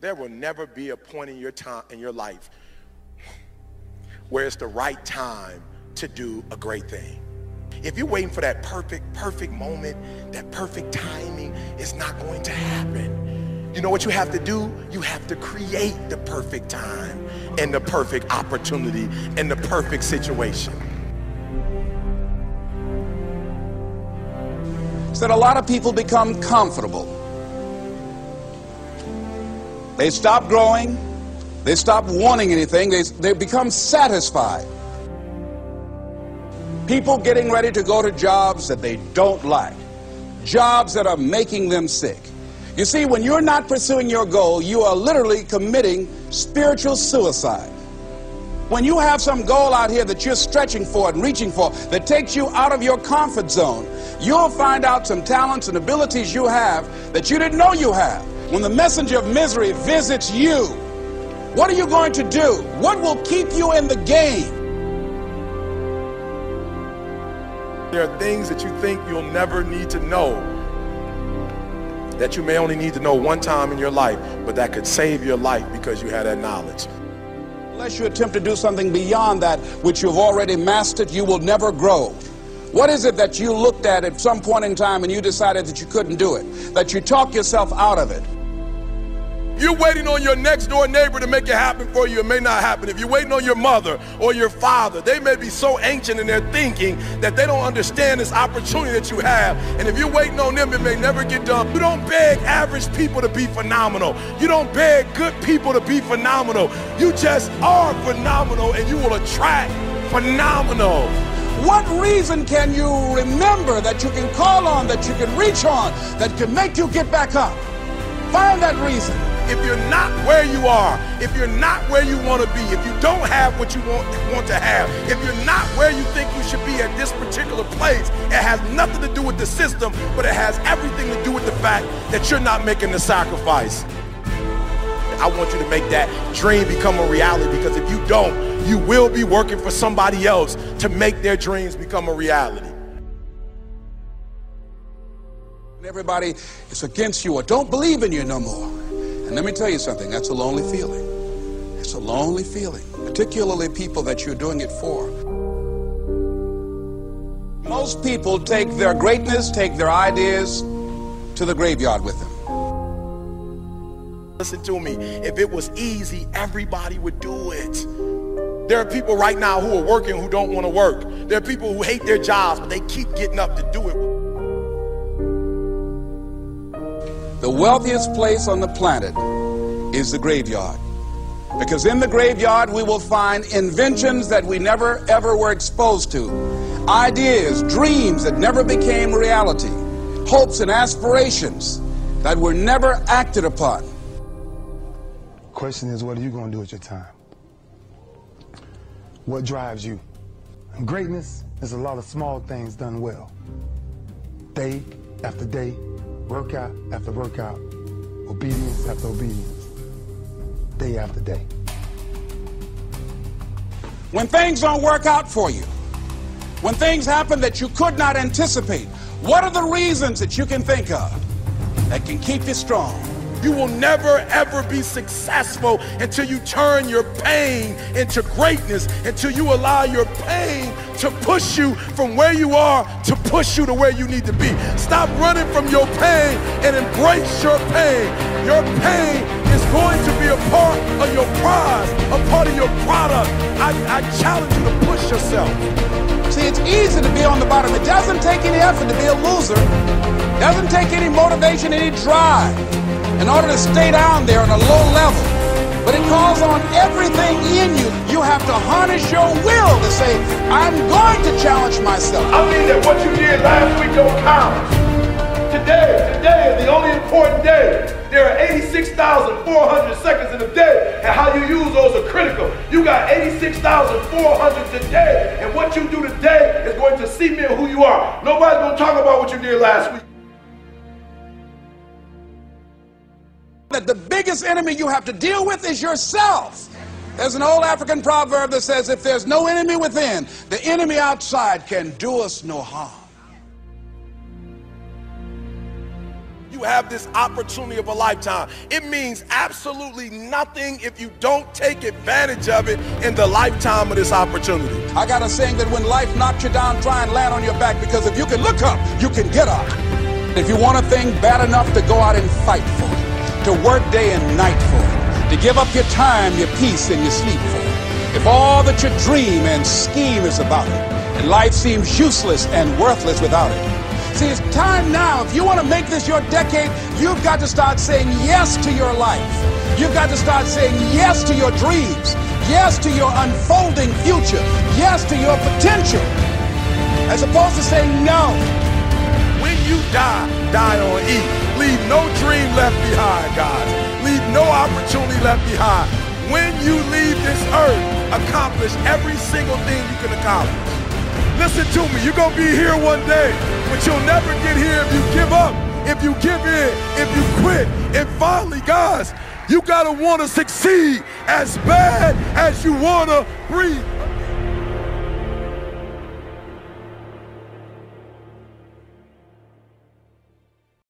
There will never be a point in your time in your life where it's the right time to do a great thing. If you're waiting for that perfect, perfect moment, that perfect timing, it's not going to happen. You know what you have to do? You have to create the perfect time and the perfect opportunity and the perfect situation. Is that a lot of people become comfortable. They stop growing. They stop wanting anything. They, they become satisfied. People getting ready to go to jobs that they don't like, jobs that are making them sick. You see, when you're not pursuing your goal, you are literally committing spiritual suicide. When you have some goal out here that you're stretching for and reaching for that takes you out of your comfort zone, you'll find out some talents and abilities you have that you didn't know you have. When the messenger of misery visits you, what are you going to do? What will keep you in the game? There are things that you think you'll never need to know that you may only need to know one time in your life, but that could save your life because you had that knowledge. Unless you attempt to do something beyond that which you've already mastered, you will never grow. What is it that you looked at at some point in time and you decided that you couldn't do it? That you talk yourself out of it? You're waiting on your next door neighbor to make it happen for you. It may not happen. If you're waiting on your mother or your father, they may be so ancient in their thinking that they don't understand this opportunity that you have. And if you're waiting on them, it may never get done. You don't beg average people to be phenomenal. You don't beg good people to be phenomenal. You just are phenomenal and you will attract phenomenal. What reason can you remember that you can call on, that you can reach on, that can make you get back up? Find that reason if you're not where you are, if you're not where you want to be, if you don't have what you want, want to have, if you're not where you think you should be at this particular place, it has nothing to do with the system, but it has everything to do with the fact that you're not making the sacrifice. I want you to make that dream become a reality because if you don't, you will be working for somebody else to make their dreams become a reality. Everybody is against you or don't believe in you no more. And let me tell you something, that's a lonely feeling. It's a lonely feeling, particularly people that you're doing it for. Most people take their greatness, take their ideas to the graveyard with them. Listen to me. If it was easy, everybody would do it. There are people right now who are working who don't want to work. There are people who hate their jobs, but they keep getting up to do it. The wealthiest place on the planet is the graveyard. Because in the graveyard, we will find inventions that we never ever were exposed to, ideas, dreams that never became reality, hopes and aspirations that were never acted upon. Question is, what are you going to do with your time? What drives you? And greatness is a lot of small things done well. Day after day, workout after workout, obedience after obedience, day after day. When things don't work out for you, when things happen that you could not anticipate, what are the reasons that you can think of that can keep you strong? You will never ever be successful until you turn your pain into greatness, until you allow your pain to push you from where you are to push you to where you need to be. Stop running from your pain and embrace your pain. Your pain is going to be a part of your prize, a part of your product. I, I challenge you to push yourself. See, it's easy to be on the bottom. It doesn't take any effort to be a loser. It doesn't take any motivation, any drive in order to stay down there on a low level. But it calls on everything in you. You have to harness your will to say, I'm going to challenge myself. I mean that what you did last week don't count. Today, today is the only important day. There are 86,400 seconds in a day, and how you use those are critical. You got 86,400 today, and what you do today is going to cement who you are. Nobody's going to talk about what you did last week. That the biggest enemy you have to deal with is yourself. There's an old African proverb that says, if there's no enemy within, the enemy outside can do us no harm. you have this opportunity of a lifetime. It means absolutely nothing if you don't take advantage of it in the lifetime of this opportunity. I got a saying that when life knocks you down, try and land on your back because if you can look up, you can get up. If you want a thing bad enough to go out and fight for it, to work day and night for it, to give up your time, your peace, and your sleep for it, if all that you dream and scheme is about it, and life seems useless and worthless without it, See, it's time now. If you want to make this your decade, you've got to start saying yes to your life. You've got to start saying yes to your dreams, yes to your unfolding future, yes to your potential, as opposed to saying no. When you die, die on E. Leave no dream left behind, guys. Leave no opportunity left behind. When you leave this earth, accomplish every single thing you can accomplish. Listen to me, you're going to be here one day, but you'll never get here if you give up, if you give in, if you quit. And finally, guys, you got to want to succeed as bad as you want to breathe.